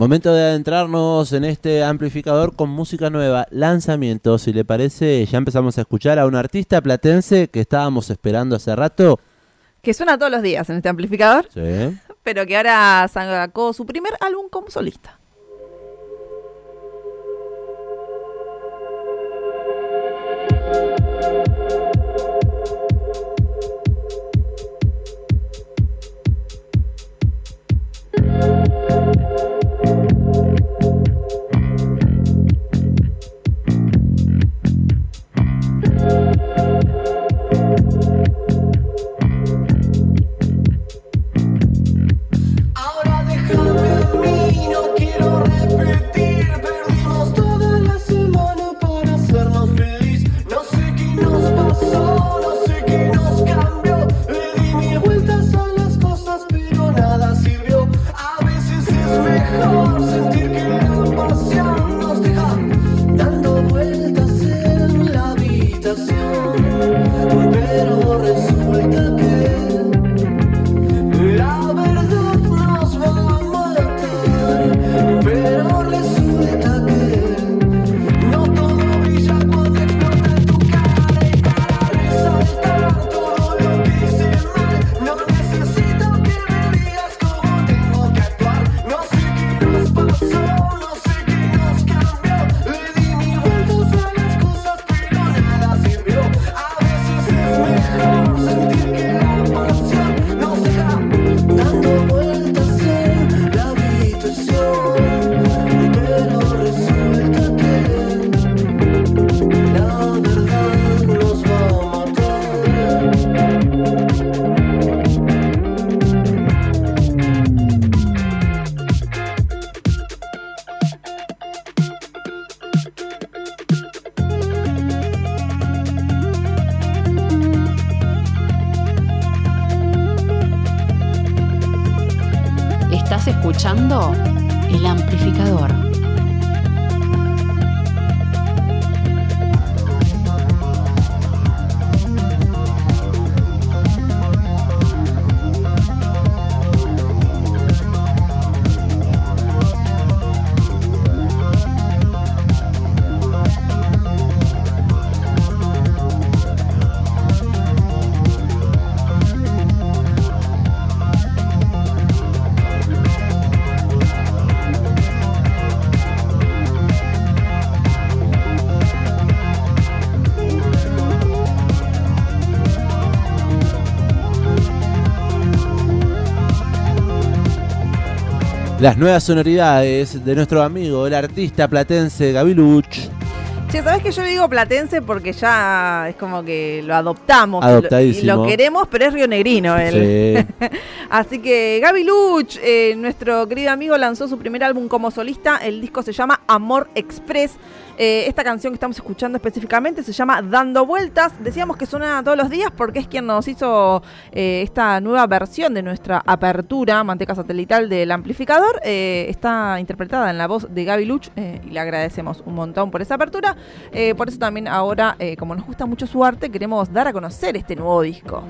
Momento de adentrarnos en este amplificador con música nueva, lanzamiento. Si le parece, ya empezamos a escuchar a un artista platense que estábamos esperando hace rato. Que suena todos los días en este amplificador, Sí. pero que ahora sacó su primer álbum como solista. Escuchando El Amplificador. Las nuevas sonoridades de nuestro amigo, el artista platense Gaviluch. Che, ¿sabes que yo le digo platense porque ya es como que lo adoptamos? y lo- Y Adoptadísimo. lo queremos, pero es rionegrino él. Sí. Así que Gaby Luch, eh, nuestro querido amigo, lanzó su primer álbum como solista. El disco se llama Amor Express. Eh, esta canción que estamos escuchando específicamente se llama Dando Vueltas. Decíamos que suena todos los días porque es quien nos hizo eh, esta nueva versión de nuestra apertura manteca satelital del amplificador. Eh, está interpretada en la voz de Gaby Luch y le agradecemos un montón por esa apertura. Por eso también ahora, como nos gusta mucho su arte, queremos dar a conocer este nuevo disco.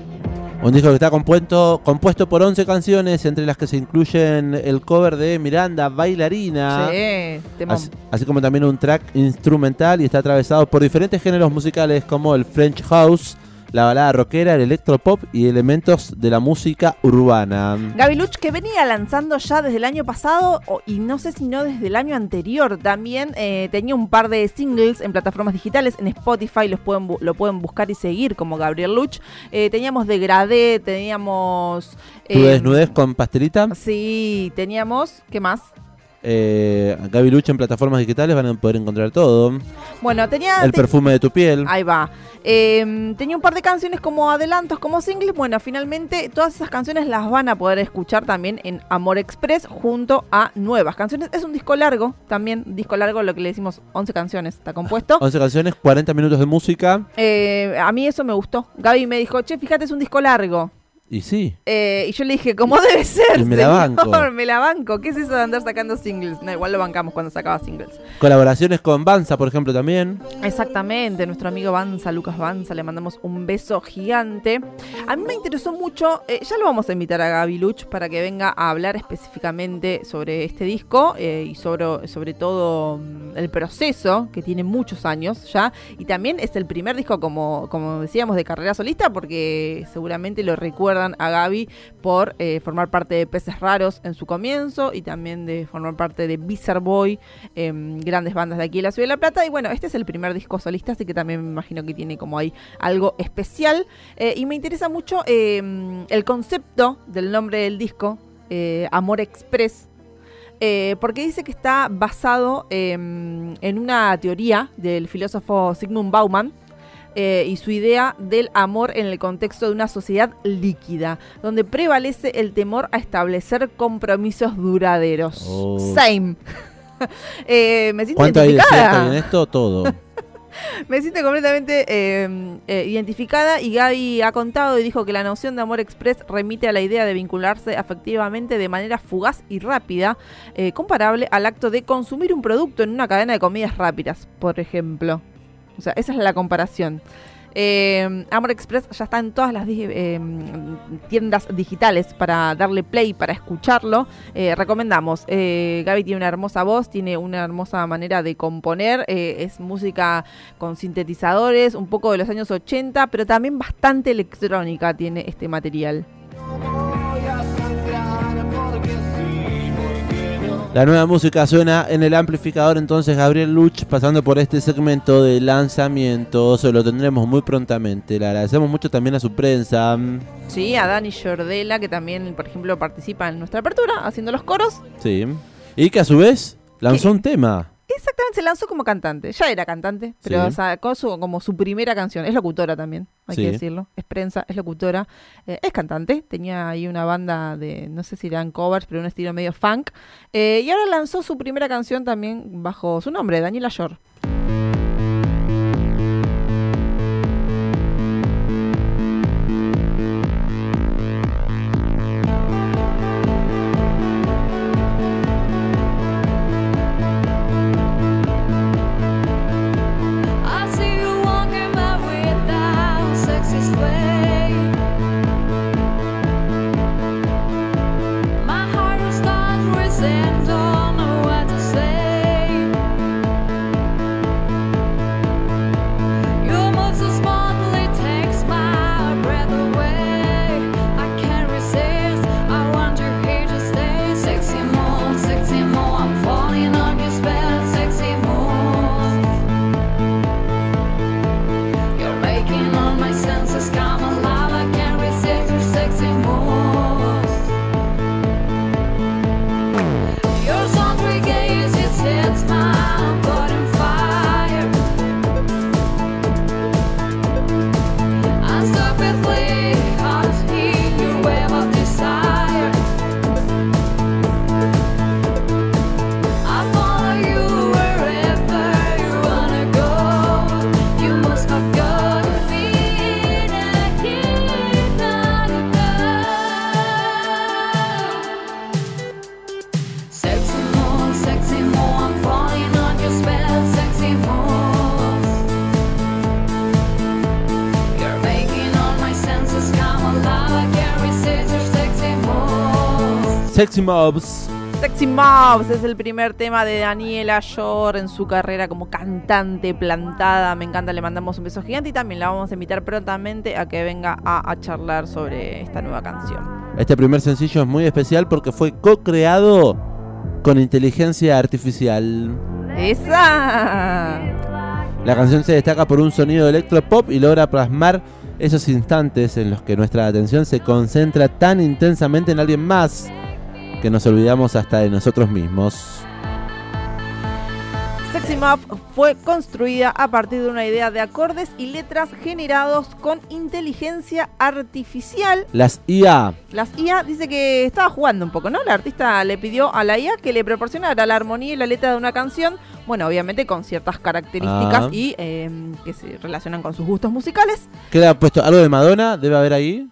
Un disco que está compuesto, compuesto por 11 canciones, entre las que se incluyen el cover de Miranda, Bailarina. Sí. Así, así como también un track instrumental y está atravesado por diferentes géneros musicales como el French House, la balada rockera, el electropop y elementos de la música urbana. Gaby Luch que venía lanzando ya desde el año pasado y no sé si no desde el año anterior también eh, tenía un par de singles en plataformas digitales en Spotify los pueden lo pueden buscar y seguir como Gabriel Luch Eh, teníamos Degradé teníamos Tu eh, desnudez con pastelita. sí teníamos qué más Eh, Gaby Luch en plataformas digitales van a poder encontrar todo. bueno tenía El te- perfume de tu piel. Ahí va. Eh, tenía un par de canciones como adelantos, como singles. Bueno, finalmente todas esas canciones las van a poder escuchar también en Amor Express junto a nuevas canciones. Es un disco largo, también disco largo, lo que le decimos 11 canciones, está compuesto. 11 canciones, 40 minutos de música. Eh, a mí eso me gustó. Gaby me dijo, che, fíjate, es un disco largo. Y sí. Eh, y yo le dije, ¿cómo debe ser? Y me la banco. me la banco. ¿Qué es eso de andar sacando singles? No, igual lo bancamos cuando sacaba singles. Colaboraciones con Banza, por ejemplo, también. Exactamente, nuestro amigo Banza, Lucas Banza, le mandamos un beso gigante. A mí me interesó mucho, eh, ya lo vamos a invitar a Gaby Luch para que venga a hablar específicamente sobre este disco eh, y sobre, sobre todo mm, el proceso, que tiene muchos años ya. Y también es el primer disco, como, como decíamos, de carrera solista, porque seguramente lo a Gaby por eh, formar parte de Peces Raros en su comienzo y también de formar parte de Bizarre Boy, em, grandes bandas de aquí de la Ciudad de La Plata. Y bueno, este es el primer disco solista, así que también me imagino que tiene como ahí algo especial. Eh, y me interesa mucho em, el concepto del nombre del disco, eh, Amor Express. eh, porque dice que está basado em, en una teoría del filósofo Sigmund Bauman, eh, y su idea del amor en el contexto de una sociedad líquida, donde prevalece el temor a establecer compromisos duraderos. Oh. Same. Eh, me siento ¿Cuánto hay de identificada. cierto en esto? Todo. Me siento completamente eh, eh, identificada y Gaby ha contado y dijo que la noción de amor express remite a la idea de vincularse afectivamente de manera fugaz y rápida, eh, comparable al acto de consumir un producto en una cadena de comidas rápidas, por ejemplo. O sea, esa es la comparación. Eh, Amor Express ya está en todas las eh, tiendas digitales para darle play, para escucharlo. Eh, recomendamos. Eh, Gaby tiene una hermosa voz, tiene una hermosa manera de componer. eh, es música con sintetizadores, un poco de los años 80, pero también bastante electrónica tiene este material. La nueva música suena en el amplificador, entonces Gabriel Luch pasando por este segmento de lanzamientos, lo tendremos muy prontamente. Le agradecemos mucho también a su prensa. Sí, a Dani Jordela, que también, por ejemplo, participa en nuestra apertura haciendo los coros. Sí. Y que a su vez lanzó ¿Qué? un tema. Se lanzó como cantante. Ya era cantante, pero Sí. sacó su, como su primera canción. Es locutora también, hay Sí. que decirlo. Es prensa, es locutora. Eh, es cantante. Tenía ahí una banda de, no sé si eran covers, pero un estilo medio funk. Eh, y ahora lanzó su primera canción también bajo su nombre, Daniela Shore. Sexy Mobs. Sexy Mouse es el primer tema de Daniela Shore en su carrera como cantante plantada. Me encanta, le mandamos un beso gigante y también la vamos a invitar prontamente a que venga a, a charlar sobre esta nueva canción. Este primer sencillo es muy especial porque fue co-creado con inteligencia artificial. ¡Esa! La canción se destaca por un sonido electropop y logra plasmar esos instantes en los que nuestra atención se concentra tan intensamente en alguien más que nos olvidamos hasta de nosotros mismos. Sexy Muff fue construida a partir de una idea de acordes y letras generados con inteligencia artificial. Las IA. Las IA dice que estaba jugando un poco, ¿no? La artista le pidió a la IA que le proporcionara la armonía y la letra de una canción, bueno, obviamente con ciertas características Ah. y eh, que se relacionan con sus gustos musicales. ¿Qué le ha puesto? ¿Algo de Madonna? ¿Debe haber ahí?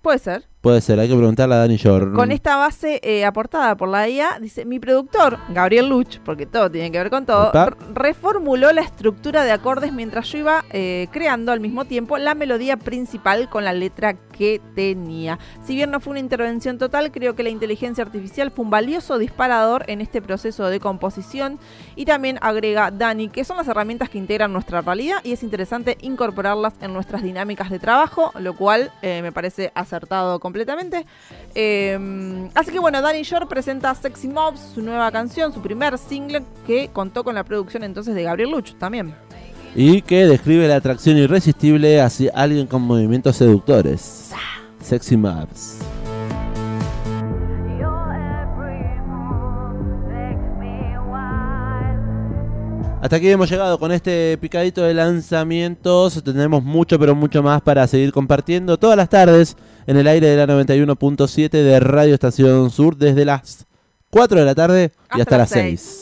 Puede ser, Puede ser, hay que preguntarle a Dani Shore. Con esta base eh, aportada por la IA, dice, mi productor, Gabriel Luch, porque todo tiene que ver con todo, reformuló la estructura de acordes mientras yo iba eh, creando al mismo tiempo la melodía principal con la letra que tenía. Si bien no fue una intervención total, creo que la inteligencia artificial fue un valioso disparador en este proceso de composición y también agrega Dani, que son las herramientas que integran nuestra realidad y es interesante incorporarlas en nuestras dinámicas de trabajo, lo cual eh, me parece acertado completamente. Eh, así que bueno, Danny Shore presenta Sexy Mobs, su nueva canción, su primer single que contó con la producción entonces de Gabriel Luch también. Y que describe la atracción irresistible hacia alguien con movimientos seductores. Sexy Maps. Hasta aquí hemos llegado con este picadito de lanzamientos. Tenemos mucho, pero mucho más para seguir compartiendo todas las tardes en el aire de la 91.7 de Radio Estación Sur desde las 4 de la tarde y Hasta las 6.